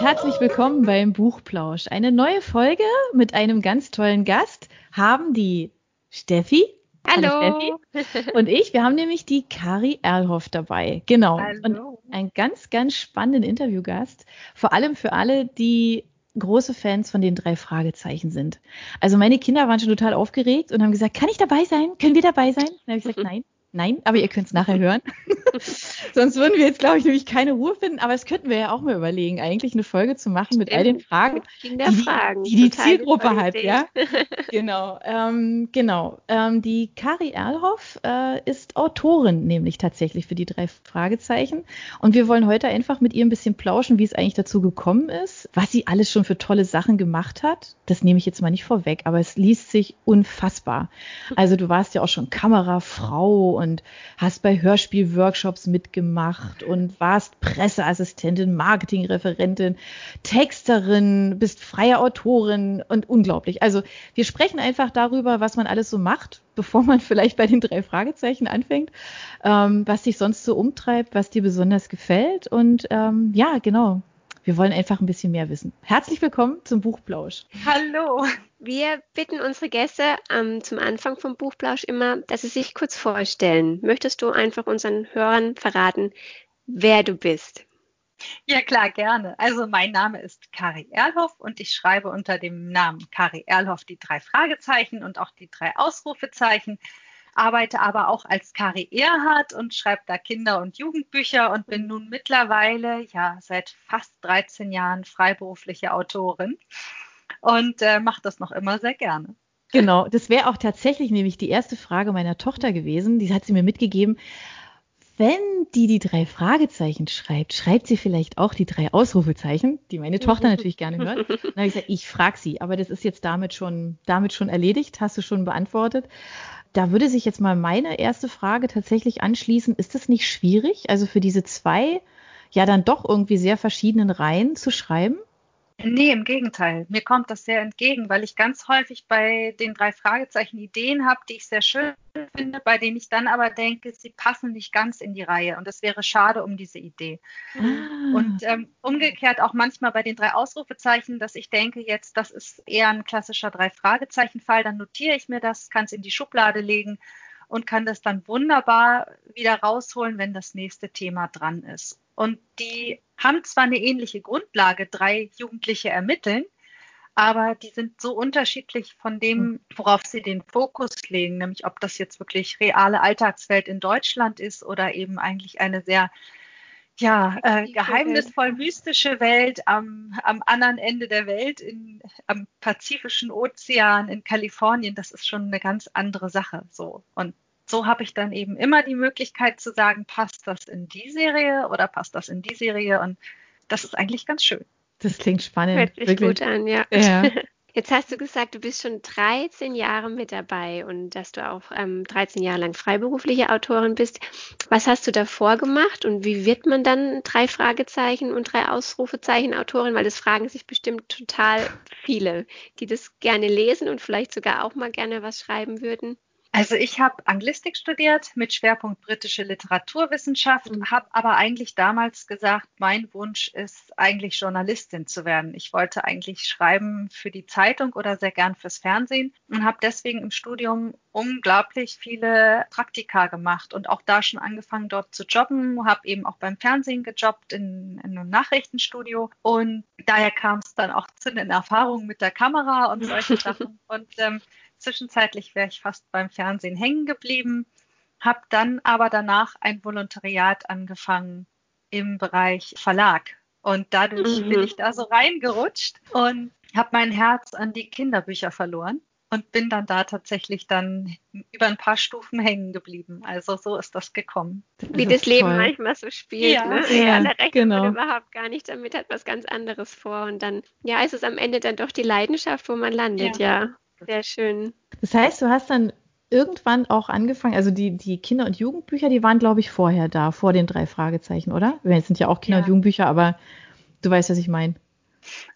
und herzlich willkommen beim Buchplausch. Eine neue Folge mit einem ganz tollen Gast haben die Steffi. Hallo. Hallo Steffi. Und ich, wir haben nämlich die Kari Erlhoff dabei. Genau. Hallo. Und einen ganz, ganz spannenden Interviewgast. Vor allem für alle, die große Fans von den drei Fragezeichen sind. Also meine Kinder waren schon total aufgeregt und haben gesagt, kann ich dabei sein? Können wir dabei sein? Dann habe ich gesagt, nein. Nein, aber ihr könnt es nachher hören. Sonst würden wir jetzt, glaube ich, nämlich keine Ruhe finden. Aber das könnten wir ja auch mal überlegen, eigentlich eine Folge zu machen mit all den Fragen, die Kinderfragen. die, die, die Zielgruppe hat. Idee. Ja, genau. Ähm, genau. Ähm, die Kari Erlhoff äh, ist Autorin, nämlich tatsächlich für die drei Fragezeichen. Und wir wollen heute einfach mit ihr ein bisschen plauschen, wie es eigentlich dazu gekommen ist, was sie alles schon für tolle Sachen gemacht hat. Das nehme ich jetzt mal nicht vorweg, aber es liest sich unfassbar. Also du warst ja auch schon Kamerafrau und hast bei Hörspielworkshops mitgemacht und warst Presseassistentin, Marketingreferentin, Texterin, bist freie Autorin und unglaublich. Also wir sprechen einfach darüber, was man alles so macht, bevor man vielleicht bei den drei Fragezeichen anfängt, ähm, was dich sonst so umtreibt, was dir besonders gefällt und ähm, ja, genau. Wir wollen einfach ein bisschen mehr wissen. Herzlich willkommen zum Buchplausch. Hallo. Wir bitten unsere Gäste ähm, zum Anfang vom Buchplausch immer, dass sie sich kurz vorstellen. Möchtest du einfach unseren Hörern verraten, wer du bist? Ja, klar, gerne. Also mein Name ist Kari Erlhoff und ich schreibe unter dem Namen Kari Erlhoff die drei Fragezeichen und auch die drei Ausrufezeichen, arbeite aber auch als Kari Erhardt und schreibe da Kinder- und Jugendbücher und bin nun mittlerweile, ja, seit fast 13 Jahren freiberufliche Autorin und äh, mache das noch immer sehr gerne. Genau, das wäre auch tatsächlich nämlich die erste Frage meiner Tochter gewesen. Die hat sie mir mitgegeben. Wenn die die drei Fragezeichen schreibt, schreibt sie vielleicht auch die drei Ausrufezeichen, die meine Tochter natürlich gerne hört. Dann habe ich gesagt, ich frage sie, aber das ist jetzt damit schon, damit schon erledigt, hast du schon beantwortet. Da würde sich jetzt mal meine erste Frage tatsächlich anschließen. Ist das nicht schwierig, also für diese zwei ja dann doch irgendwie sehr verschiedenen Reihen zu schreiben? Nee, im Gegenteil. Mir kommt das sehr entgegen, weil ich ganz häufig bei den drei Fragezeichen Ideen habe, die ich sehr schön finde, bei denen ich dann aber denke, sie passen nicht ganz in die Reihe und das wäre schade um diese Idee. Ah. Und ähm, umgekehrt auch manchmal bei den drei Ausrufezeichen, dass ich denke, jetzt, das ist eher ein klassischer drei Fragezeichen-Fall, dann notiere ich mir das, kann es in die Schublade legen und kann das dann wunderbar wieder rausholen, wenn das nächste Thema dran ist. Und die haben zwar eine ähnliche Grundlage, drei Jugendliche ermitteln, aber die sind so unterschiedlich von dem, worauf sie den Fokus legen, nämlich ob das jetzt wirklich reale Alltagswelt in Deutschland ist oder eben eigentlich eine sehr ja, äh, geheimnisvoll mystische Welt am, am anderen Ende der Welt, in, am Pazifischen Ozean in Kalifornien, das ist schon eine ganz andere Sache. So. Und so habe ich dann eben immer die Möglichkeit zu sagen, passt das in die Serie oder passt das in die Serie? Und das ist eigentlich ganz schön. Das klingt spannend. Hört sich wirklich. gut an, ja. Ja. Jetzt hast du gesagt, du bist schon 13 Jahre mit dabei und dass du auch ähm, 13 Jahre lang freiberufliche Autorin bist. Was hast du davor gemacht und wie wird man dann drei Fragezeichen und drei Ausrufezeichen Autorin? Weil das fragen sich bestimmt total viele, die das gerne lesen und vielleicht sogar auch mal gerne was schreiben würden. Also ich habe Anglistik studiert mit Schwerpunkt britische Literaturwissenschaft, Mhm. habe aber eigentlich damals gesagt, mein Wunsch ist eigentlich Journalistin zu werden. Ich wollte eigentlich schreiben für die Zeitung oder sehr gern fürs Fernsehen und habe deswegen im Studium unglaublich viele Praktika gemacht und auch da schon angefangen dort zu jobben, habe eben auch beim Fernsehen gejobbt in, in einem Nachrichtenstudio und daher kam es dann auch zu den Erfahrungen mit der Kamera und solche Sachen und ähm, Zwischenzeitlich wäre ich fast beim Fernsehen hängen geblieben, habe dann aber danach ein Volontariat angefangen im Bereich Verlag. Und dadurch Mhm. bin ich da so reingerutscht und habe mein Herz an die Kinderbücher verloren und bin dann da tatsächlich dann über ein paar Stufen hängen geblieben. Also so ist das gekommen. Wie Das das ist Leben toll. manchmal so spielt. Ja. ne? Ja, ja, da rechnet genau. man überhaupt gar nicht damit, hat was ganz anderes vor. Und dann, ja, ist es am Ende dann doch die Leidenschaft, wo man landet, ja. Sehr schön. Das heißt, du hast dann irgendwann auch angefangen, also die, die Kinder- und Jugendbücher, die waren, glaube ich, vorher da, vor den drei Fragezeichen, oder? Es sind ja auch Kinder- Ja. und Jugendbücher, aber du weißt, was ich meine.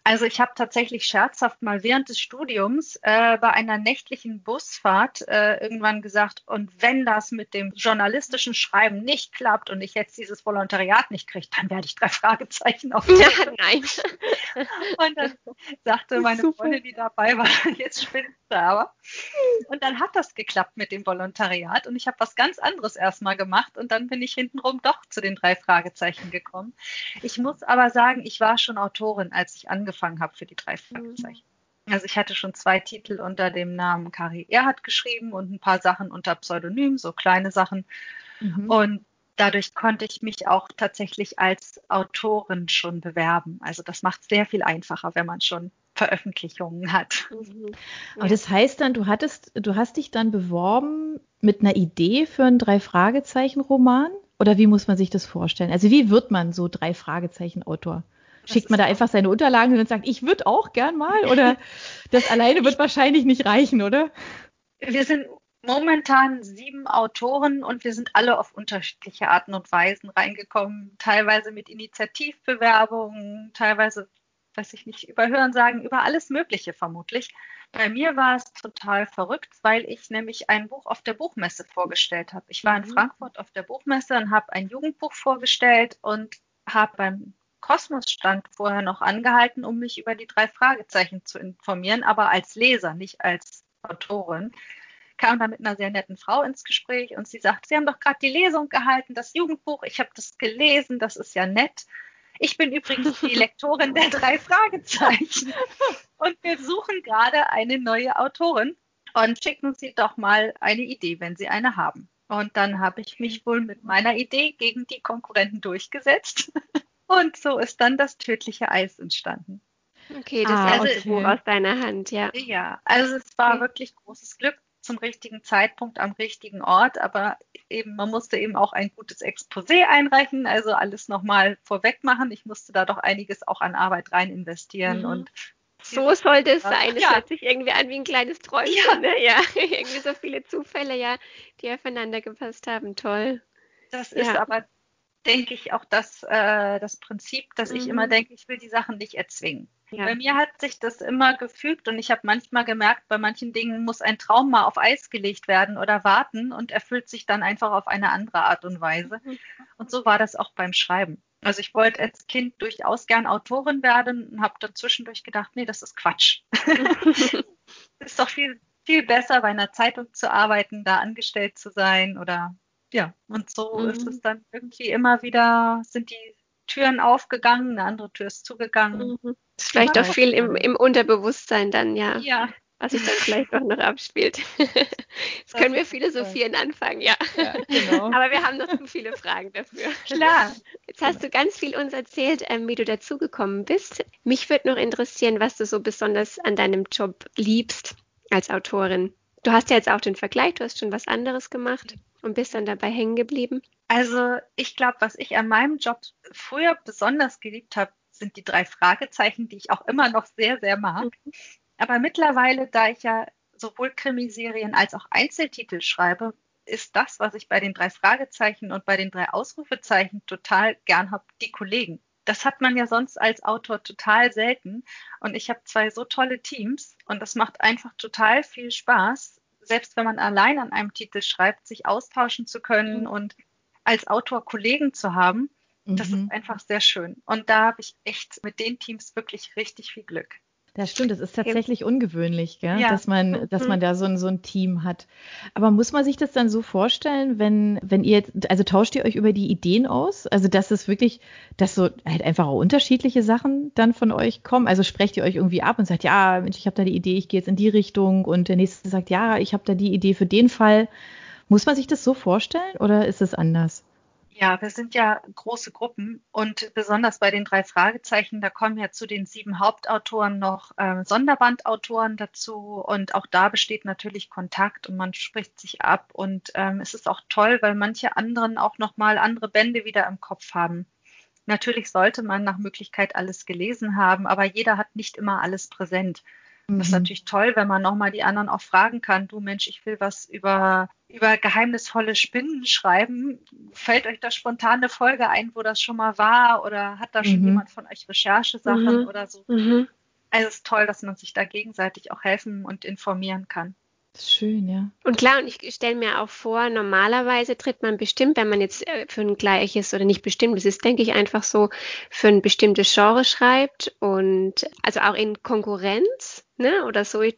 Also ich habe tatsächlich scherzhaft mal während des Studiums äh, bei einer nächtlichen Busfahrt äh, irgendwann gesagt, und wenn das mit dem journalistischen Schreiben nicht klappt und ich jetzt dieses Volontariat nicht kriege, dann werde ich drei Fragezeichen auf. Ja, nein. Und dann sagte meine Super. Freundin, die dabei war, jetzt spinnt sie aber. Und dann hat das geklappt mit dem Volontariat und ich habe was ganz anderes erstmal gemacht und dann bin ich hintenrum doch zu den drei Fragezeichen gekommen. Ich muss aber sagen, ich war schon Autorin, als ich angefangen angefangen habe für die drei Fragezeichen. Mhm. Also ich hatte schon zwei Titel unter dem Namen Kari Erhard geschrieben und ein paar Sachen unter Pseudonym, so kleine Sachen. Mhm. Und dadurch konnte ich mich auch tatsächlich als Autorin schon bewerben. Also das macht es sehr viel einfacher, wenn man schon Veröffentlichungen hat. Mhm. Aber das heißt dann, du hattest, du hast dich dann beworben mit einer Idee für einen Drei-Fragezeichen-Roman? Oder wie muss man sich das vorstellen? Also wie wird man so Drei-Fragezeichen-Autor? Schickt man da einfach seine Unterlagen hin und sagt, ich würde auch gern mal? Oder das alleine wird wahrscheinlich nicht reichen, oder? Wir sind momentan sieben Autoren und wir sind alle auf unterschiedliche Arten und Weisen reingekommen. Teilweise mit Initiativbewerbungen, teilweise, weiß ich nicht, über Hören sagen, über alles Mögliche vermutlich. Bei mir war es total verrückt, weil ich nämlich ein Buch auf der Buchmesse vorgestellt habe. Ich war in mhm. Frankfurt auf der Buchmesse und habe ein Jugendbuch vorgestellt und habe beim Kosmos stand vorher noch angehalten, um mich über die drei Fragezeichen zu informieren, aber als Leser, nicht als Autorin. Kam da mit einer sehr netten Frau ins Gespräch und sie sagt, Sie haben doch gerade die Lesung gehalten, das Jugendbuch, ich habe das gelesen, das ist ja nett. Ich bin übrigens die Lektorin der drei Fragezeichen und wir suchen gerade eine neue Autorin und schicken Sie doch mal eine Idee, wenn Sie eine haben. Und dann habe ich mich wohl mit meiner Idee gegen die Konkurrenten durchgesetzt Und so ist dann das tödliche Eis entstanden. Okay, das ah, erste okay. Buch aus deiner Hand, ja. Ja, also es war okay. wirklich großes Glück zum richtigen Zeitpunkt am richtigen Ort, aber eben, man musste eben auch ein gutes Exposé einreichen, also alles nochmal vorweg machen. Ich musste da doch einiges auch an Arbeit rein investieren mhm. und so sollte es sein. Es ja. hört sich irgendwie an wie ein kleines Träumchen. Ja. Ne? ja. irgendwie so viele Zufälle, ja, die aufeinander gepasst haben. Toll. Das ist ja. aber denke ich, auch das, äh, das Prinzip, dass mhm. ich immer mhm. denke, ich will die Sachen nicht erzwingen. Ja. Bei mir hat sich das immer gefügt und ich habe manchmal gemerkt, bei manchen Dingen muss ein Traum mal auf Eis gelegt werden oder warten und erfüllt sich dann einfach auf eine andere Art und Weise. Mhm. Und so war das auch beim Schreiben. Also ich wollte als Kind durchaus gern Autorin werden und habe dann zwischendurch gedacht, nee, das ist Quatsch. ist doch viel, viel besser, bei einer Zeitung zu arbeiten, da angestellt zu sein oder ja, und so mhm. ist es dann irgendwie immer wieder, sind die Türen aufgegangen, eine andere Tür ist zugegangen. Mhm. Ist vielleicht auch viel im, im Unterbewusstsein dann, ja. Ja, was sich dann vielleicht auch noch abspielt. Jetzt können wir philosophieren anfangen, ja. ja genau. Aber wir haben noch zu viele Fragen dafür. Klar. Jetzt hast du ganz viel uns erzählt, ähm, wie du dazugekommen bist. Mich würde noch interessieren, was du so besonders an deinem Job liebst als Autorin. Du hast ja jetzt auch den Vergleich, du hast schon was anderes gemacht und bist dann dabei hängen geblieben? Also ich glaube, was ich an meinem Job früher besonders geliebt habe, sind die drei Fragezeichen, die ich auch immer noch sehr, sehr mag. Mhm. Aber mittlerweile, da ich ja sowohl Krimiserien als auch Einzeltitel schreibe, ist das, was ich bei den drei Fragezeichen und bei den drei Ausrufezeichen total gern habe, die Kollegen. Das hat man ja sonst als Autor total selten. Und ich habe zwei so tolle Teams und das macht einfach total viel Spaß, selbst wenn man allein an einem Titel schreibt, sich austauschen zu können mhm. und als Autor Kollegen zu haben. Das mhm. ist einfach sehr schön. Und da habe ich echt mit den Teams wirklich richtig viel Glück. Das stimmt, das ist tatsächlich ungewöhnlich, gell? Ja. dass man, dass man mhm. da so ein, so ein Team hat. Aber muss man sich das dann so vorstellen, wenn, wenn ihr jetzt, also tauscht ihr euch über die Ideen aus? Also, dass es wirklich, dass so halt einfach auch unterschiedliche Sachen dann von euch kommen? Also sprecht ihr euch irgendwie ab und sagt, ja, Mensch, ich habe da die Idee, ich gehe jetzt in die Richtung und der nächste sagt, ja, ich habe da die Idee für den Fall. Muss man sich das so vorstellen oder ist es anders? Ja, wir sind ja große Gruppen und besonders bei den drei Fragezeichen, da kommen ja zu den sieben Hauptautoren noch äh, Sonderbandautoren dazu und auch da besteht natürlich Kontakt und man spricht sich ab und ähm, es ist auch toll, weil manche anderen auch noch mal andere Bände wieder im Kopf haben. Natürlich sollte man nach Möglichkeit alles gelesen haben, aber jeder hat nicht immer alles präsent. Mhm. Das ist mhm. natürlich toll, wenn man nochmal die anderen auch fragen kann, du Mensch, ich will was über, über geheimnisvolle Spinnen schreiben. Fällt euch da spontan eine Folge ein, wo das schon mal war? Oder hat da schon mhm. jemand von euch Recherchesachen mhm. oder so? Mhm. Also es ist toll, dass man sich da gegenseitig auch helfen und informieren kann. Schön, ja. Und klar, und ich stelle mir auch vor, normalerweise tritt man bestimmt, wenn man jetzt äh, für ein gleiches oder nicht bestimmt, das ist, denke ich, einfach so, für ein bestimmtes Genre schreibt und also auch in Konkurrenz, ne, oder so. Ich,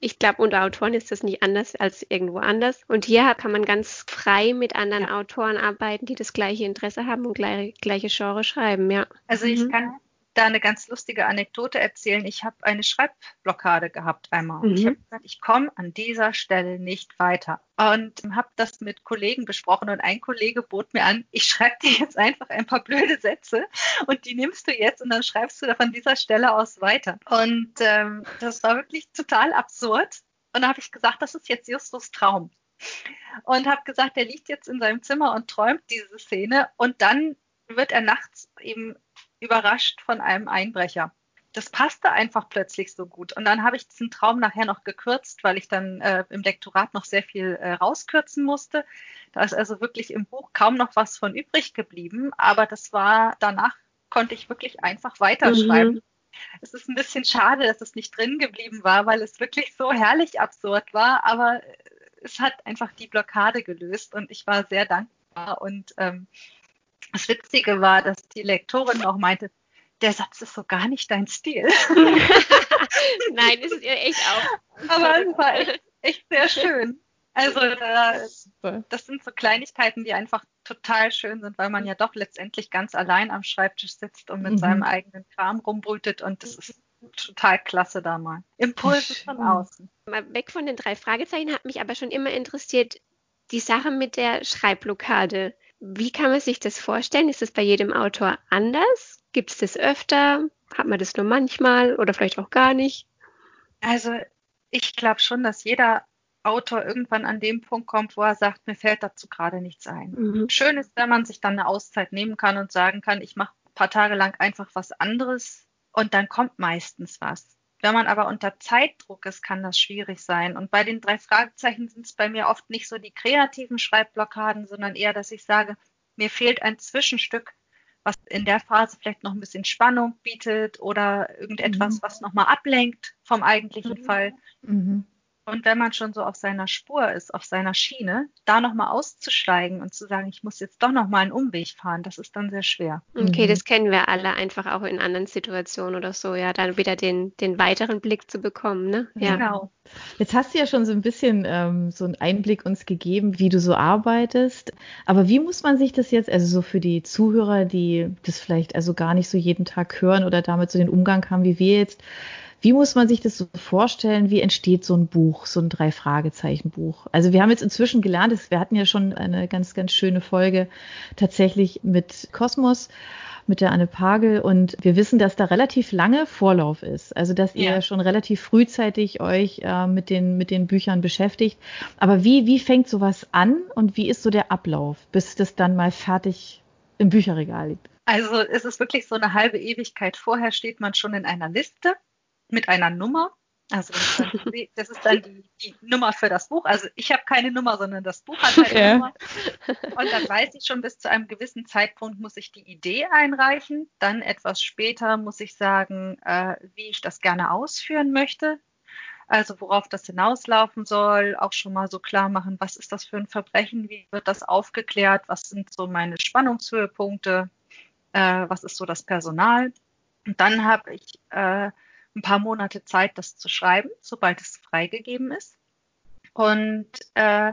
ich glaube, unter Autoren ist das nicht anders als irgendwo anders. Und hier kann man ganz frei mit anderen ja. Autoren arbeiten, die das gleiche Interesse haben und gleich, gleiche Genre schreiben, ja. Also ich mhm. kann da eine ganz lustige Anekdote erzählen. Ich habe eine Schreibblockade gehabt einmal. Mhm. Ich habe gesagt, ich komme an dieser Stelle nicht weiter. Und habe das mit Kollegen besprochen und ein Kollege bot mir an, ich schreibe dir jetzt einfach ein paar blöde Sätze und die nimmst du jetzt und dann schreibst du da von dieser Stelle aus weiter. Und ähm, das war wirklich total absurd. Und da habe ich gesagt, das ist jetzt Justus Traum. Und habe gesagt, er liegt jetzt in seinem Zimmer und träumt diese Szene und dann wird er nachts eben überrascht von einem Einbrecher. Das passte einfach plötzlich so gut. Und dann habe ich diesen Traum nachher noch gekürzt, weil ich dann äh, im Lektorat noch sehr viel äh, rauskürzen musste. Da ist also wirklich im Buch kaum noch was von übrig geblieben. Aber das war danach konnte ich wirklich einfach weiterschreiben. Mhm. Es ist ein bisschen schade, dass es nicht drin geblieben war, weil es wirklich so herrlich absurd war. Aber es hat einfach die Blockade gelöst und ich war sehr dankbar und ähm, das Witzige war, dass die Lektorin auch meinte, der Satz ist so gar nicht dein Stil. Nein, ist ja echt auch. Aber es war echt, echt sehr schön. Also das sind so Kleinigkeiten, die einfach total schön sind, weil man ja doch letztendlich ganz allein am Schreibtisch sitzt und mit mhm. seinem eigenen Kram rumbrütet und das ist total klasse da mal. Impulse von außen. Mal weg von den drei Fragezeichen hat mich aber schon immer interessiert, die Sache mit der Schreibblockade. Wie kann man sich das vorstellen? Ist es bei jedem Autor anders? Gibt es das öfter? Hat man das nur manchmal oder vielleicht auch gar nicht? Also ich glaube schon, dass jeder Autor irgendwann an dem Punkt kommt, wo er sagt, mir fällt dazu gerade nichts ein. Mhm. Schön ist, wenn man sich dann eine Auszeit nehmen kann und sagen kann, ich mache ein paar Tage lang einfach was anderes und dann kommt meistens was. Wenn man aber unter Zeitdruck ist, kann das schwierig sein. Und bei den drei Fragezeichen sind es bei mir oft nicht so die kreativen Schreibblockaden, sondern eher, dass ich sage, mir fehlt ein Zwischenstück, was in der Phase vielleicht noch ein bisschen Spannung bietet oder irgendetwas, mhm. was nochmal ablenkt vom eigentlichen mhm. Fall. Mhm. Und wenn man schon so auf seiner Spur ist, auf seiner Schiene, da nochmal auszusteigen und zu sagen, ich muss jetzt doch nochmal einen Umweg fahren, das ist dann sehr schwer. Okay, mhm. das kennen wir alle einfach auch in anderen Situationen oder so, ja, dann wieder den, den weiteren Blick zu bekommen, ne? Ja. Genau. Jetzt hast du ja schon so ein bisschen ähm, so einen Einblick uns gegeben, wie du so arbeitest. Aber wie muss man sich das jetzt, also so für die Zuhörer, die das vielleicht also gar nicht so jeden Tag hören oder damit so den Umgang haben wie wir jetzt, wie muss man sich das so vorstellen? Wie entsteht so ein Buch, so ein Drei-Fragezeichen-Buch? Also wir haben jetzt inzwischen gelernt, wir hatten ja schon eine ganz, ganz schöne Folge tatsächlich mit Kosmos, mit der Anne Pagel und wir wissen, dass da relativ lange Vorlauf ist. Also dass ihr ja. schon relativ frühzeitig euch äh, mit, den, mit den Büchern beschäftigt. Aber wie, wie fängt sowas an und wie ist so der Ablauf, bis das dann mal fertig im Bücherregal liegt? Also es ist wirklich so eine halbe Ewigkeit. Vorher steht man schon in einer Liste mit einer Nummer. Also das ist dann, die, die, Nummer für das Buch. Also ich habe keine Nummer, sondern das Buch hat eine ja. Nummer. Und dann weiß ich schon, bis zu einem gewissen Zeitpunkt muss ich die Idee einreichen. Dann etwas später muss ich sagen, äh, wie ich das gerne ausführen möchte. Also worauf das hinauslaufen soll, auch schon mal so klar machen, was ist das für ein Verbrechen, wie wird das aufgeklärt, was sind so meine Spannungshöhepunkte, äh, was ist so das Personal. Und dann habe ich äh, ein paar Monate Zeit, das zu schreiben, sobald es freigegeben ist. Und äh,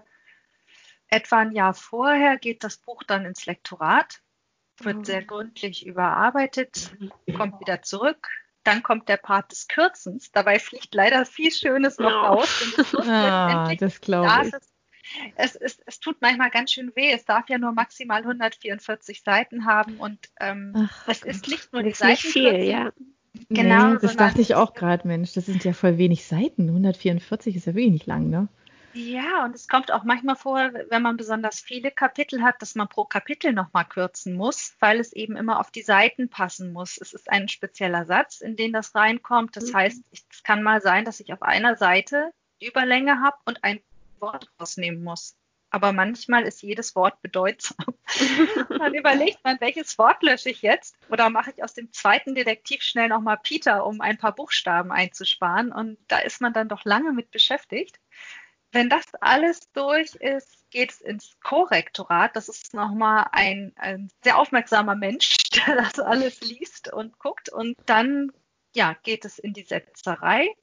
etwa ein Jahr vorher geht das Buch dann ins Lektorat, wird oh. sehr gründlich überarbeitet, kommt wieder zurück. Dann kommt der Part des Kürzens. Dabei fliegt leider viel Schönes noch oh. raus. ah, das glaube ich. Es, es, es, tut manchmal ganz schön weh. Es darf ja nur maximal 144 Seiten haben und ähm, Ach, es ist nicht nur die Seiten. Viel, ja. Genau. Nee, das dachte ich auch gerade, Mensch. Das sind ja voll wenig Seiten. 144 ist ja wirklich nicht lang, ne? Ja, und es kommt auch manchmal vor, wenn man besonders viele Kapitel hat, dass man pro Kapitel nochmal kürzen muss, weil es eben immer auf die Seiten passen muss. Es ist ein spezieller Satz, in den das reinkommt. Das mhm. heißt, es kann mal sein, dass ich auf einer Seite Überlänge habe und ein Wort rausnehmen muss aber manchmal ist jedes Wort bedeutsam. dann überlegt man, welches Wort lösche ich jetzt? Oder mache ich aus dem zweiten Detektiv schnell nochmal Peter, um ein paar Buchstaben einzusparen? Und da ist man dann doch lange mit beschäftigt. Wenn das alles durch ist, geht es ins Korrektorat. Das ist nochmal ein, ein sehr aufmerksamer Mensch, der das alles liest und guckt. Und dann ja, geht es in die Setzerei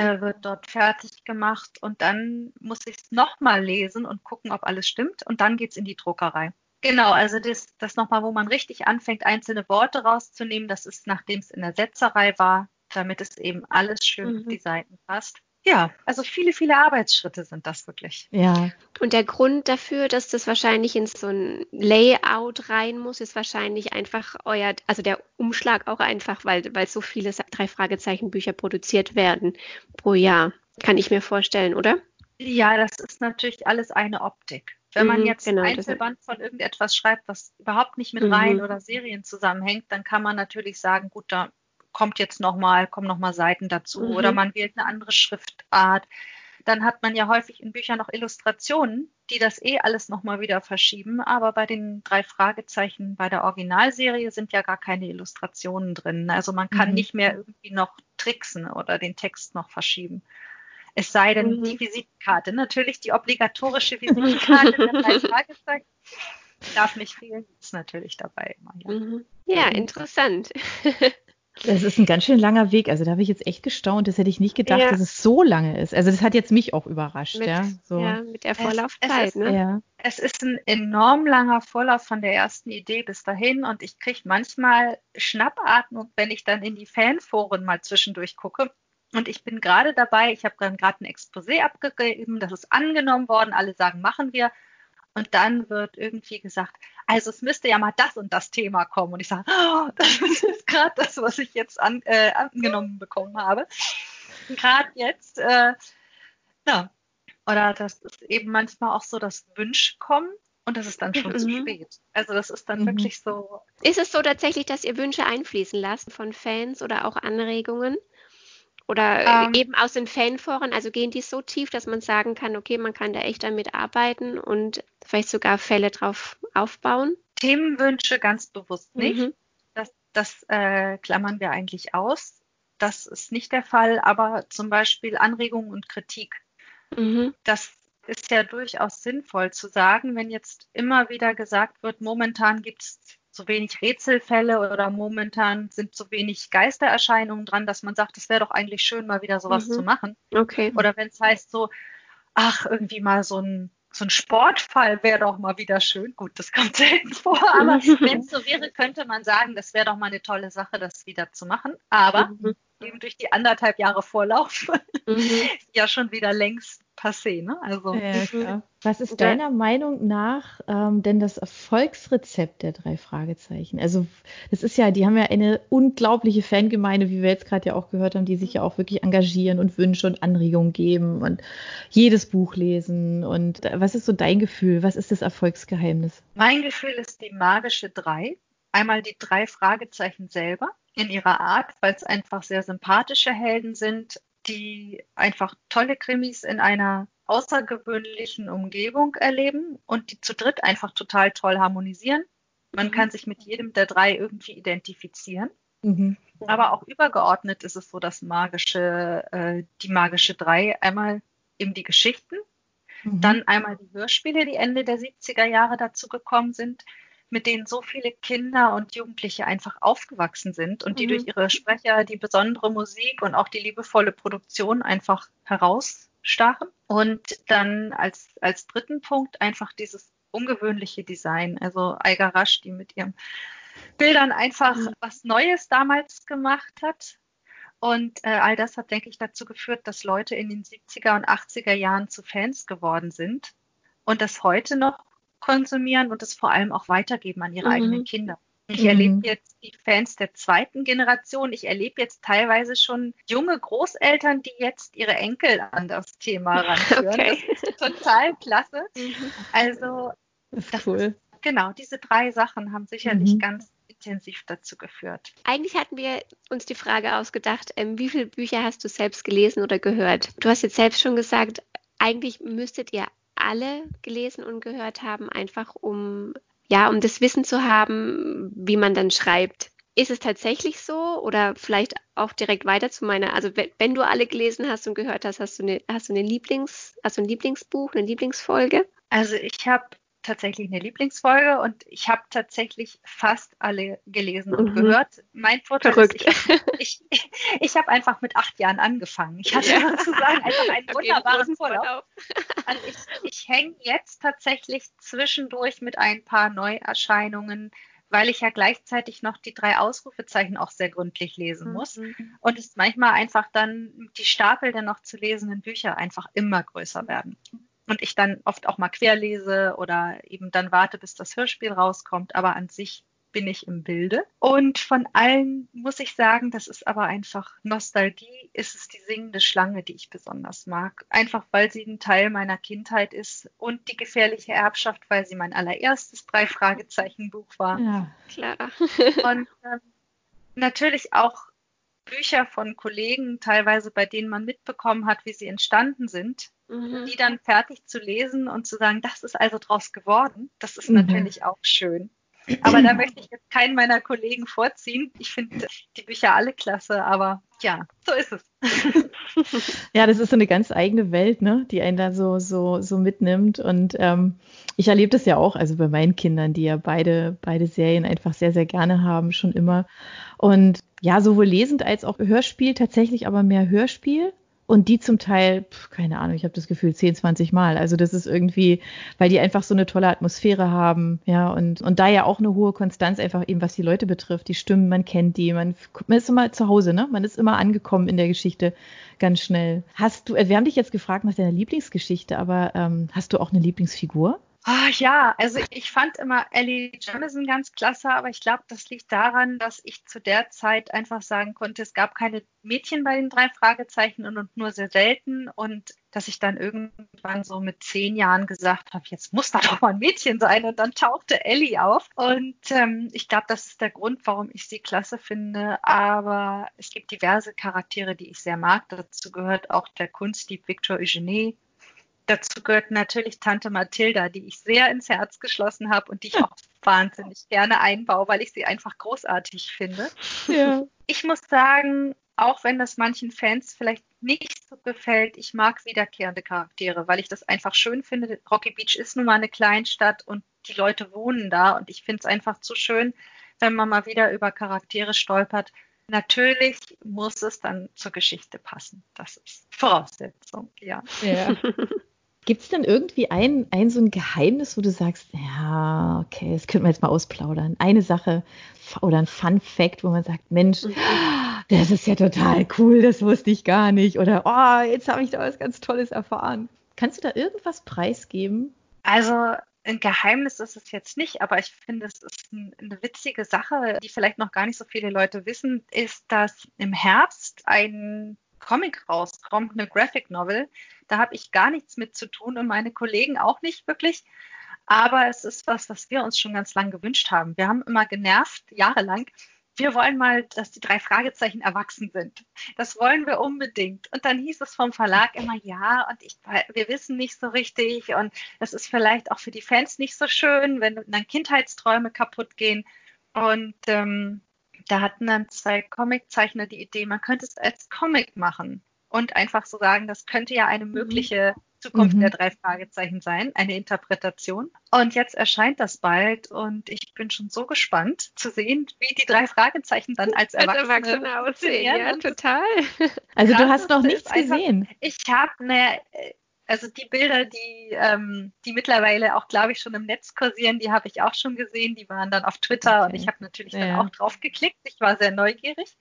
äh, wird dort fertig gemacht und dann muss ich es nochmal lesen und gucken, ob alles stimmt und dann geht es in die Druckerei. Genau, also das, das nochmal, wo man richtig anfängt, einzelne Worte rauszunehmen, das ist, nachdem es in der Setzerei war, damit es eben alles schön mhm. auf die Seiten passt. Ja, also viele, viele Arbeitsschritte sind das wirklich. Ja. Und der Grund dafür, dass das wahrscheinlich in so ein Layout rein muss, ist wahrscheinlich einfach euer, also der Umschlag auch einfach, weil, weil so viele drei Fragezeichen Bücher produziert werden pro Jahr. Kann ich mir vorstellen, oder? Ja, das ist natürlich alles eine Optik. Wenn man mhm, jetzt genau, ein Einzelband von irgendetwas schreibt, was überhaupt nicht mit mhm. Reihen oder Serien zusammenhängt, dann kann man natürlich sagen, gut, da kommt jetzt nochmal, kommen nochmal Seiten dazu mhm. oder man wählt eine andere Schriftart. Dann hat man ja häufig in Büchern noch Illustrationen, die das eh alles nochmal wieder verschieben. Aber bei den drei Fragezeichen bei der Originalserie sind ja gar keine Illustrationen drin. Also man kann mhm. nicht mehr irgendwie noch tricksen oder den Text noch verschieben. Es sei denn, mhm. die Visitenkarte, natürlich die obligatorische Visitenkarte der drei Fragezeichen darf nicht fehlen, ist natürlich dabei immer. Ja, mhm. ja interessant. Das ist ein ganz schön langer Weg. Also da habe ich jetzt echt gestaunt. Das hätte ich nicht gedacht, ja. dass es so lange ist. Also das hat jetzt mich auch überrascht. Mit, ja, so. ja, mit der Vorlaufzeit. Es, es, ne? ja. es ist ein enorm langer Vorlauf von der ersten Idee bis dahin. Und ich kriege manchmal Schnappatmung, wenn ich dann in die Fanforen mal zwischendurch gucke. Und ich bin gerade dabei, ich habe dann gerade ein Exposé abgegeben, das ist angenommen worden, alle sagen, machen wir. Und dann wird irgendwie gesagt, also es müsste ja mal das und das Thema kommen. Und ich sage, oh, das ist gerade das, was ich jetzt an, äh, angenommen bekommen habe. Gerade jetzt, äh, ja. Oder das ist eben manchmal auch so, dass Wünsche kommen und das ist dann schon mhm. zu spät. Also das ist dann mhm. wirklich so. Ist es so tatsächlich, dass ihr Wünsche einfließen lasst von Fans oder auch Anregungen? Oder ähm, eben aus den Fanforen, also gehen die so tief, dass man sagen kann, okay, man kann da echt damit arbeiten und vielleicht sogar Fälle drauf aufbauen? Themenwünsche ganz bewusst nicht. Mhm. Das, das äh, klammern wir eigentlich aus. Das ist nicht der Fall, aber zum Beispiel Anregungen und Kritik. Mhm. Das ist ja durchaus sinnvoll zu sagen, wenn jetzt immer wieder gesagt wird, momentan gibt es so wenig Rätselfälle oder momentan sind so wenig Geistererscheinungen dran, dass man sagt, es wäre doch eigentlich schön, mal wieder sowas mhm. zu machen. Okay. Oder wenn es heißt so, ach, irgendwie mal so ein, so ein Sportfall wäre doch mal wieder schön. Gut, das kommt selten vor, aber wenn es so wäre, könnte man sagen, das wäre doch mal eine tolle Sache, das wieder zu machen. Aber mhm. eben durch die anderthalb Jahre Vorlauf mhm. ja schon wieder längst passé, ne? Also, ja. Was ist deiner Meinung nach ähm, denn das Erfolgsrezept der drei Fragezeichen? Also das ist ja, die haben ja eine unglaubliche Fangemeinde, wie wir jetzt gerade ja auch gehört haben, die sich ja auch wirklich engagieren und Wünsche und Anregungen geben und jedes Buch lesen. Und äh, was ist so dein Gefühl? Was ist das Erfolgsgeheimnis? Mein Gefühl ist die magische drei. Einmal die drei Fragezeichen selber in ihrer Art, weil es einfach sehr sympathische Helden sind, die einfach tolle Krimis in einer außergewöhnlichen Umgebung erleben und die zu dritt einfach total toll harmonisieren. Man mhm. kann sich mit jedem der drei irgendwie identifizieren. Mhm. Aber auch übergeordnet ist es so, dass magische, äh, die magische drei einmal eben die Geschichten, mhm. dann einmal die Hörspiele, die Ende der 70er Jahre dazu gekommen sind, mit denen so viele Kinder und Jugendliche einfach aufgewachsen sind und die mhm. durch ihre Sprecher die besondere Musik und auch die liebevolle Produktion einfach herausstachen. Und dann als, als dritten Punkt einfach dieses ungewöhnliche Design. Also Eiger Rasch, die mit ihren Bildern einfach mhm. was Neues damals gemacht hat. Und äh, all das hat, denke ich, dazu geführt, dass Leute in den 70er und 80er Jahren zu Fans geworden sind und das heute noch konsumieren und es vor allem auch weitergeben an ihre mhm. eigenen Kinder. Ich mhm. erlebe jetzt die Fans der zweiten Generation. Ich erlebe jetzt teilweise schon junge Großeltern, die jetzt ihre Enkel an das Thema ranführen. Okay. Das ist total klasse. Mhm. Also, das cool. Ist, genau, diese drei Sachen haben sicherlich mhm. ganz intensiv dazu geführt. Eigentlich hatten wir uns die Frage ausgedacht, ähm, wie viele Bücher hast du selbst gelesen oder gehört? Du hast jetzt selbst schon gesagt, eigentlich müsstet ihr alle gelesen und gehört haben, einfach um ja, um das Wissen zu haben, wie man dann schreibt. Ist es tatsächlich so oder vielleicht auch direkt weiter zu meiner, also wenn, du alle gelesen hast und gehört hast, hast du eine, hast du eine Lieblings, hast du ein Lieblingsbuch, eine Lieblingsfolge? Also ich habe tatsächlich eine Lieblingsfolge und ich habe tatsächlich fast alle gelesen und mhm. gehört. Mein Vorteil Verrückt. ist, ich, ich, ich habe einfach mit acht Jahren angefangen. Ich hatte ja. sozusagen einfach einen okay, wunderbaren Vorlauf. Also ich, ich hänge jetzt tatsächlich zwischendurch mit ein paar Neuerscheinungen, weil ich ja gleichzeitig noch die drei Ausrufezeichen auch sehr gründlich lesen muss. Mhm. Und es manchmal einfach dann die Stapel der noch zu lesenden Bücher einfach immer größer werden und ich dann oft auch mal querlese oder eben dann warte, bis das Hörspiel rauskommt. Aber an sich bin ich im Bilde. Und von allen muss ich sagen, das ist aber einfach Nostalgie, ist es die singende Schlange, die ich besonders mag. Einfach weil sie ein Teil meiner Kindheit ist und die gefährliche Erbschaft, weil sie mein allererstes Drei-Fragezeichen-Buch war. Ja, klar. und ähm, natürlich auch Bücher von Kollegen, teilweise bei denen man mitbekommen hat, wie sie entstanden sind mhm. die dann fertig zu lesen und zu sagen, das ist also draus geworden, das ist mhm. natürlich auch schön. Aber da möchte ich jetzt keinen meiner Kollegen vorziehen. Ich finde die Bücher alle klasse, aber ja, so ist es. ja, das ist so eine ganz eigene Welt, ne, die einen da so, so, so mitnimmt. Und ähm, ich erlebe das ja auch, also bei meinen Kindern, die ja beide, beide Serien einfach sehr, sehr gerne haben, schon immer. Und ja, sowohl lesend als auch Hörspiel, tatsächlich aber mehr Hörspiel. Und die zum Teil, pf, keine Ahnung, ich habe das Gefühl 10, 20 Mal. Also das ist irgendwie, weil die einfach so eine tolle Atmosphäre haben, ja, und, und da ja auch eine hohe Konstanz einfach eben, was die Leute betrifft, die Stimmen, man kennt die, man, man ist immer zu Hause, ne? Man ist immer angekommen in der Geschichte ganz schnell. Hast du, äh, wir haben dich jetzt gefragt nach deiner Lieblingsgeschichte, aber ähm, hast du auch eine Lieblingsfigur? Oh, ja, also ich fand immer Ellie Jamison ganz klasse, aber ich glaube, das liegt daran, dass ich zu der Zeit einfach sagen konnte, es gab keine Mädchen bei den drei Fragezeichen und, und nur sehr selten. Und dass ich dann irgendwann so mit zehn Jahren gesagt habe, jetzt muss da doch mal ein Mädchen sein. Und dann tauchte Ellie auf. Und ähm, ich glaube, das ist der Grund, warum ich sie klasse finde, aber es gibt diverse Charaktere, die ich sehr mag. Dazu gehört auch der Kunstdieb Victor Eugenie, Dazu gehört natürlich Tante Mathilda, die ich sehr ins Herz geschlossen habe und die ich auch wahnsinnig gerne einbaue, weil ich sie einfach großartig finde. Ja. Ich muss sagen, auch wenn das manchen Fans vielleicht nicht so gefällt, ich mag wiederkehrende Charaktere, weil ich das einfach schön finde. Rocky Beach ist nun mal eine Kleinstadt und die Leute wohnen da und ich finde es einfach zu schön, wenn man mal wieder über Charaktere stolpert. Natürlich muss es dann zur Geschichte passen. Das ist Voraussetzung, ja. ja. Gibt es denn irgendwie ein, ein so ein Geheimnis, wo du sagst, ja, okay, das könnten wir jetzt mal ausplaudern. Eine Sache oder ein Fun Fact, wo man sagt, Mensch, mhm. das ist ja total cool, das wusste ich gar nicht. Oder, oh, jetzt habe ich da was ganz Tolles erfahren. Kannst du da irgendwas preisgeben? Also ein Geheimnis ist es jetzt nicht, aber ich finde, es ist ein, eine witzige Sache, die vielleicht noch gar nicht so viele Leute wissen, ist, dass im Herbst ein Comic rauskommt, eine Graphic Novel. Da habe ich gar nichts mit zu tun und meine Kollegen auch nicht wirklich. Aber es ist was, was wir uns schon ganz lang gewünscht haben. Wir haben immer genervt, jahrelang. Wir wollen mal, dass die drei Fragezeichen erwachsen sind. Das wollen wir unbedingt. Und dann hieß es vom Verlag immer, ja, und ich, wir wissen nicht so richtig. Und es ist vielleicht auch für die Fans nicht so schön, wenn dann Kindheitsträume kaputt gehen. Und ähm, da hatten dann zwei Comiczeichner die Idee, man könnte es als Comic machen und einfach so sagen, das könnte ja eine mhm. mögliche Zukunft mhm. der drei Fragezeichen sein, eine Interpretation. Und jetzt erscheint das bald und ich bin schon so gespannt zu sehen, wie die drei Fragezeichen dann als Erwachsene, als Erwachsene aussehen. Ja, total. Also du hast noch nichts gesehen. Ich habe eine also die Bilder, die, ähm, die mittlerweile auch, glaube ich, schon im Netz kursieren, die habe ich auch schon gesehen. Die waren dann auf Twitter okay. und ich habe natürlich ja. dann auch drauf geklickt. Ich war sehr neugierig.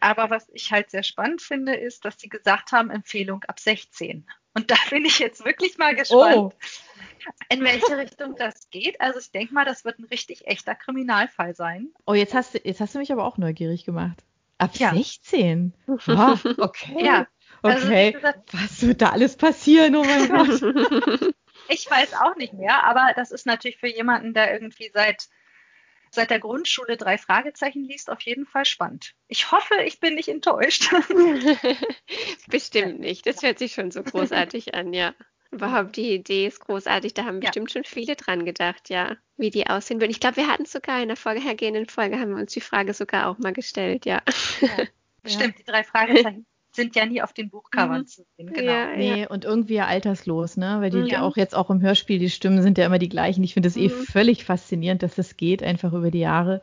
Aber was ich halt sehr spannend finde, ist, dass sie gesagt haben, Empfehlung ab 16. Und da bin ich jetzt wirklich mal gespannt, oh. in welche Richtung das geht. Also ich denke mal, das wird ein richtig echter Kriminalfall sein. Oh, jetzt hast du, jetzt hast du mich aber auch neugierig gemacht. Ab ja. 16? Wow, okay. Ja. Also, okay, was wird da alles passieren? Oh mein Gott. ich weiß auch nicht mehr, aber das ist natürlich für jemanden, der irgendwie seit seit der Grundschule drei Fragezeichen liest, auf jeden Fall spannend. Ich hoffe, ich bin nicht enttäuscht. Bestimmt nicht. Das hört sich schon so großartig an, ja. Überhaupt die Idee ist großartig. Da haben ja. bestimmt schon viele dran gedacht, ja, wie die aussehen würden. Ich glaube, wir hatten sogar in der vorhergehenden Folge haben wir uns die Frage sogar auch mal gestellt, ja. ja. Stimmt, die drei Fragezeichen sind ja nie auf den Buchcovern mhm. zu sehen. Genau. Ja, nee, und irgendwie ja alterslos, ne? Weil die ja. auch jetzt auch im Hörspiel, die Stimmen sind ja immer die gleichen. Ich finde es eh mhm. eh völlig faszinierend, dass das geht, einfach über die Jahre.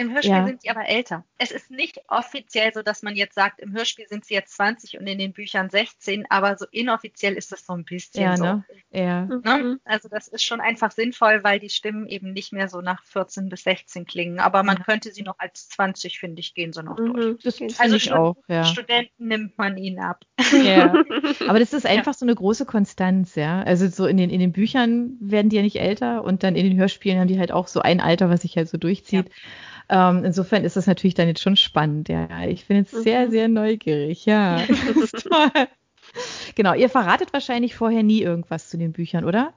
Im Hörspiel ja. sind sie aber älter. Es ist nicht offiziell so, dass man jetzt sagt, im Hörspiel sind sie jetzt 20 und in den Büchern 16, aber so inoffiziell ist das so ein bisschen ja, so. Ne? Ja. Ne? Also das ist schon einfach sinnvoll, weil die Stimmen eben nicht mehr so nach 14 bis 16 klingen. Aber man ja. könnte sie noch als 20, finde ich, gehen so noch mhm. durch. Das also ich auch, ja. Studenten nimmt man ihnen ab. Ja. Aber das ist einfach so eine große Konstanz, ja. Also so in den, in den Büchern werden die ja nicht älter und dann in den Hörspielen haben die halt auch so ein Alter, was sich halt so durchzieht. Ähm, insofern ist das natürlich dann jetzt schon spannend. Ja, ich bin jetzt sehr, mhm. sehr neugierig. Ja, das ist toll. Genau, ihr verratet wahrscheinlich vorher nie irgendwas zu den Büchern, oder?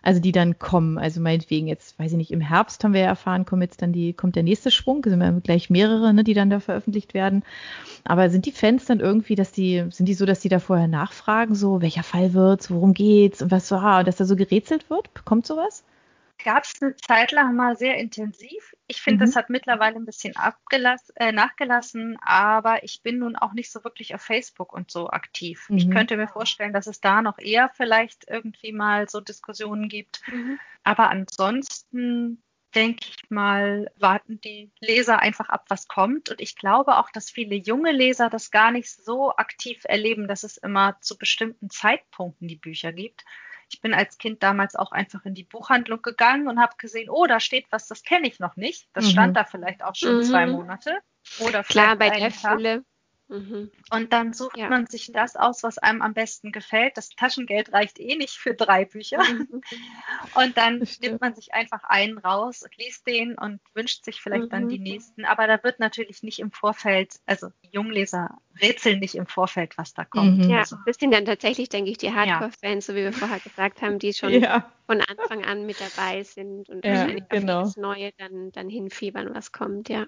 Also die dann kommen. Also meinetwegen jetzt, weiß ich nicht, im Herbst haben wir ja erfahren, kommt jetzt dann die, kommt der nächste Sprung, sind wir gleich mehrere, ne, die dann da veröffentlicht werden. Aber sind die Fans dann irgendwie, dass die, sind die so, dass die da vorher nachfragen, so welcher Fall wird's, worum geht's und was so, ah, dass da so gerätselt wird? Kommt sowas? Gab es eine Zeit lang mal sehr intensiv. Ich finde, mhm. das hat mittlerweile ein bisschen äh, nachgelassen, aber ich bin nun auch nicht so wirklich auf Facebook und so aktiv. Mhm. Ich könnte mir vorstellen, dass es da noch eher vielleicht irgendwie mal so Diskussionen gibt. Mhm. Aber ansonsten denke ich mal, warten die Leser einfach ab, was kommt. Und ich glaube auch, dass viele junge Leser das gar nicht so aktiv erleben, dass es immer zu bestimmten Zeitpunkten die Bücher gibt ich bin als Kind damals auch einfach in die Buchhandlung gegangen und habe gesehen, oh, da steht was, das kenne ich noch nicht. Das mhm. stand da vielleicht auch schon mhm. zwei Monate. Oder Klar, bei der Fülle. Mhm. Und dann sucht ja. man sich das aus, was einem am besten gefällt. Das Taschengeld reicht eh nicht für drei Bücher. Mhm. Und dann nimmt man sich einfach einen raus liest den und wünscht sich vielleicht mhm. dann die nächsten. Aber da wird natürlich nicht im Vorfeld, also die Jungleser rätseln nicht im Vorfeld, was da kommt. Mhm. Ja, also. das sind dann tatsächlich, denke ich, die Hardcore-Fans, so wie wir vorher gesagt haben, die schon ja. von Anfang an mit dabei sind und ja, genau. das Neue dann, dann hinfiebern, was kommt, ja.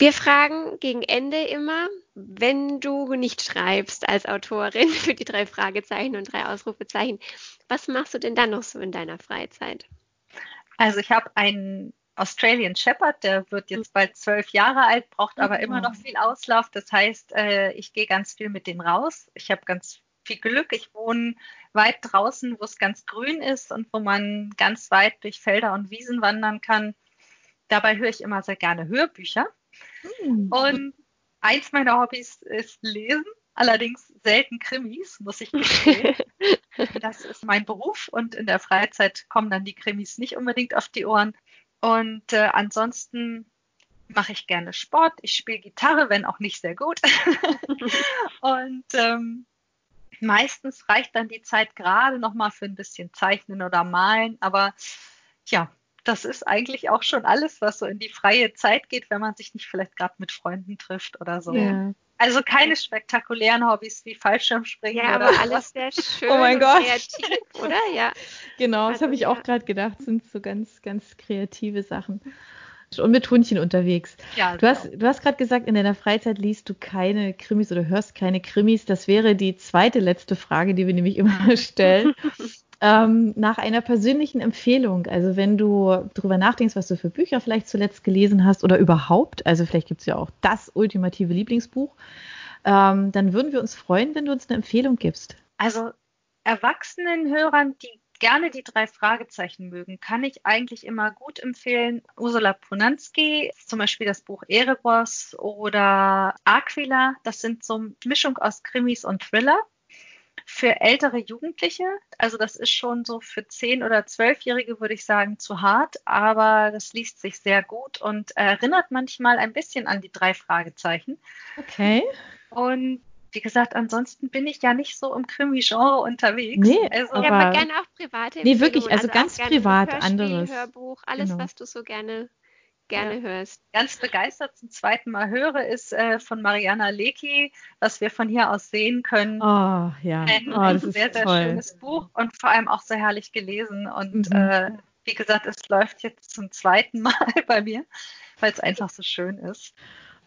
Wir fragen gegen Ende immer, wenn du nicht schreibst als Autorin für die drei Fragezeichen und drei Ausrufezeichen, was machst du denn dann noch so in deiner Freizeit? Also ich habe einen Australian Shepherd, der wird jetzt bald zwölf Jahre alt, braucht aber mhm. immer noch viel Auslauf. Das heißt, äh, ich gehe ganz viel mit dem raus. Ich habe ganz viel Glück. Ich wohne weit draußen, wo es ganz grün ist und wo man ganz weit durch Felder und Wiesen wandern kann. Dabei höre ich immer sehr gerne Hörbücher. Hm. Und eins meiner Hobbys ist Lesen, allerdings selten Krimis, muss ich gestehen. das ist mein Beruf und in der Freizeit kommen dann die Krimis nicht unbedingt auf die Ohren. Und äh, ansonsten mache ich gerne Sport. Ich spiele Gitarre, wenn auch nicht sehr gut. und ähm, meistens reicht dann die Zeit gerade noch mal für ein bisschen Zeichnen oder Malen. Aber ja, das ist eigentlich auch schon alles, was so in die freie Zeit geht, wenn man sich nicht vielleicht gerade mit Freunden trifft oder so. Ja. Also keine spektakulären Hobbys wie Fallschirmspringen. Ja, aber alles sehr schön oh mein Gott. kreativ, oder? Ja. Genau, das also, habe ich auch gerade gedacht, sind so ganz, ganz kreative Sachen. Und mit Hundchen unterwegs. Ja, du, hast, du hast gerade gesagt, in deiner Freizeit liest du keine Krimis oder hörst keine Krimis. Das wäre die zweite letzte Frage, die wir nämlich immer stellen ähm, nach einer persönlichen Empfehlung. Also wenn du darüber nachdenkst, was du für Bücher vielleicht zuletzt gelesen hast oder überhaupt, also vielleicht gibt es ja auch das ultimative Lieblingsbuch, ähm, dann würden wir uns freuen, wenn du uns eine Empfehlung gibst. Also erwachsenen Hörern, die gerne die drei Fragezeichen mögen, kann ich eigentlich immer gut empfehlen. Ursula Ponanski, zum Beispiel das Buch Erebos oder Aquila. Das sind so eine Mischung aus Krimis und Thriller für ältere Jugendliche. Also das ist schon so für zehn oder zwölfjährige würde ich sagen zu hart, aber das liest sich sehr gut und erinnert manchmal ein bisschen an die drei Fragezeichen. Okay. Und wie gesagt, ansonsten bin ich ja nicht so im Krimi-Genre unterwegs. Nee, also, aber, ja, aber gerne auch private Nee, wirklich, also, also ganz privat anderes. Hörbuch, alles, Genau. was du so gerne, gerne Ja. hörst. ganz begeistert zum zweiten Mal höre, ist äh, von Mariana Lecki, was wir von hier aus sehen können. Oh, ja. Ein, Oh, ein sehr, sehr toll. schönes Buch und vor allem auch sehr herrlich gelesen. Und Mhm. äh, wie gesagt, es läuft jetzt zum zweiten Mal bei mir, weil es einfach so schön ist.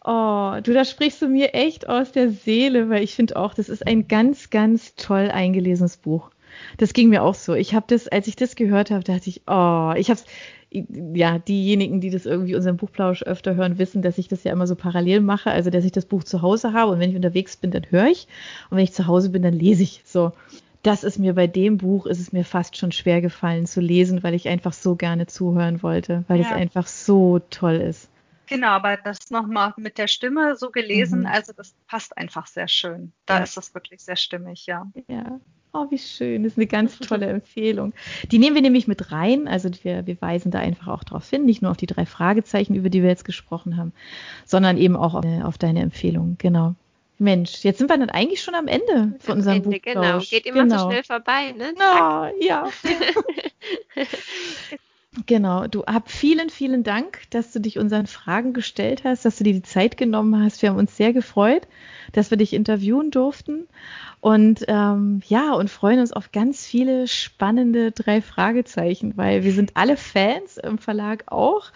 Oh, du, da sprichst du mir echt aus der Seele, weil ich finde auch, das ist ein ganz, ganz toll eingelesenes Buch. Das ging mir auch so. Ich habe das, als ich das gehört habe, dachte ich, oh, ich habe ja, diejenigen, die das irgendwie unseren Buchplausch öfter hören, wissen, dass ich das ja immer so parallel mache, also dass ich das Buch zu Hause habe und wenn ich unterwegs bin, dann höre ich und wenn ich zu Hause bin, dann lese ich. So, das ist mir bei dem Buch, ist es mir fast schon schwer gefallen zu lesen, weil ich einfach so gerne zuhören wollte, weil es Ja. einfach so toll ist. Genau, aber das nochmal mit der Stimme so gelesen, Mhm. also das passt einfach sehr schön. Da Ja. ist das wirklich sehr stimmig, ja. Ja. Oh, wie schön. Das ist eine ganz tolle Empfehlung. Die nehmen wir nämlich mit rein. Also wir, wir weisen da einfach auch drauf hin, nicht nur auf die drei Fragezeichen, über die wir jetzt gesprochen haben, sondern eben auch auf, auf deine Empfehlung. Genau. Mensch, jetzt sind wir dann eigentlich schon am Ende von unserem Ende, genau. Buchplausch. Geht immer genau. so schnell vorbei, ne? Na, ja. Genau, du hab vielen, vielen Dank, dass du dich unseren Fragen gestellt hast, dass du dir die Zeit genommen hast. Wir haben uns sehr gefreut, dass wir dich interviewen durften. Und ähm, ja, und freuen uns auf ganz viele spannende drei Fragezeichen, weil wir sind alle Fans im Verlag auch.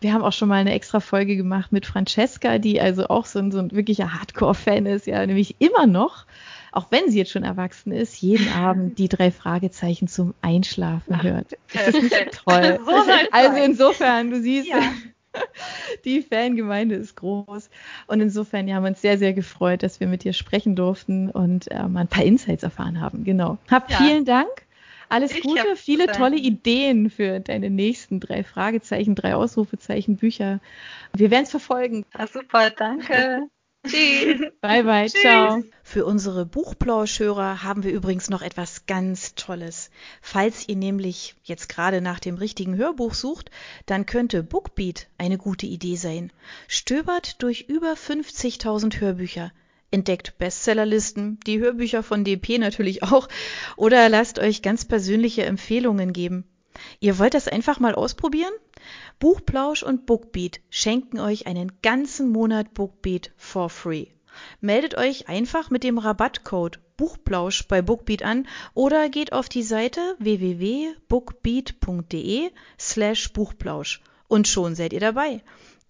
Wir haben auch schon mal eine extra Folge gemacht mit Francesca, die also auch so ein, so ein wirklicher Hardcore-Fan ist, ja, nämlich immer noch auch wenn sie jetzt schon erwachsen ist, jeden Abend die drei Fragezeichen zum Einschlafen hört. Das ist nicht toll. So Also insofern, du siehst, Ja. die Fangemeinde ist groß. Und insofern ja, haben wir uns sehr, sehr gefreut, dass wir mit dir sprechen durften und äh, mal ein paar Insights erfahren haben. Genau. Hab Ja. vielen Dank. Alles Ich Gute, viele tolle Ideen für deine nächsten drei Fragezeichen, drei Ausrufezeichen Bücher. Wir werden es verfolgen. ja super, danke. Tschüss. Bye bye, Tschüss. ciao. Für unsere Buchplauschhörer haben wir übrigens noch etwas ganz Tolles. Falls ihr nämlich jetzt gerade nach dem richtigen Hörbuch sucht, dann könnte Bookbeat eine gute Idee sein. Stöbert durch über 50.000 Hörbücher. Entdeckt Bestsellerlisten, die Hörbücher von DP natürlich auch, oder lasst euch ganz persönliche Empfehlungen geben. Ihr wollt das einfach mal ausprobieren? Buchplausch und Bookbeat schenken euch einen ganzen Monat Bookbeat for free. Meldet euch einfach mit dem Rabattcode Buchplausch bei Bookbeat an oder geht auf die Seite www.bookbeat.de slash Buchplausch und schon seid ihr dabei.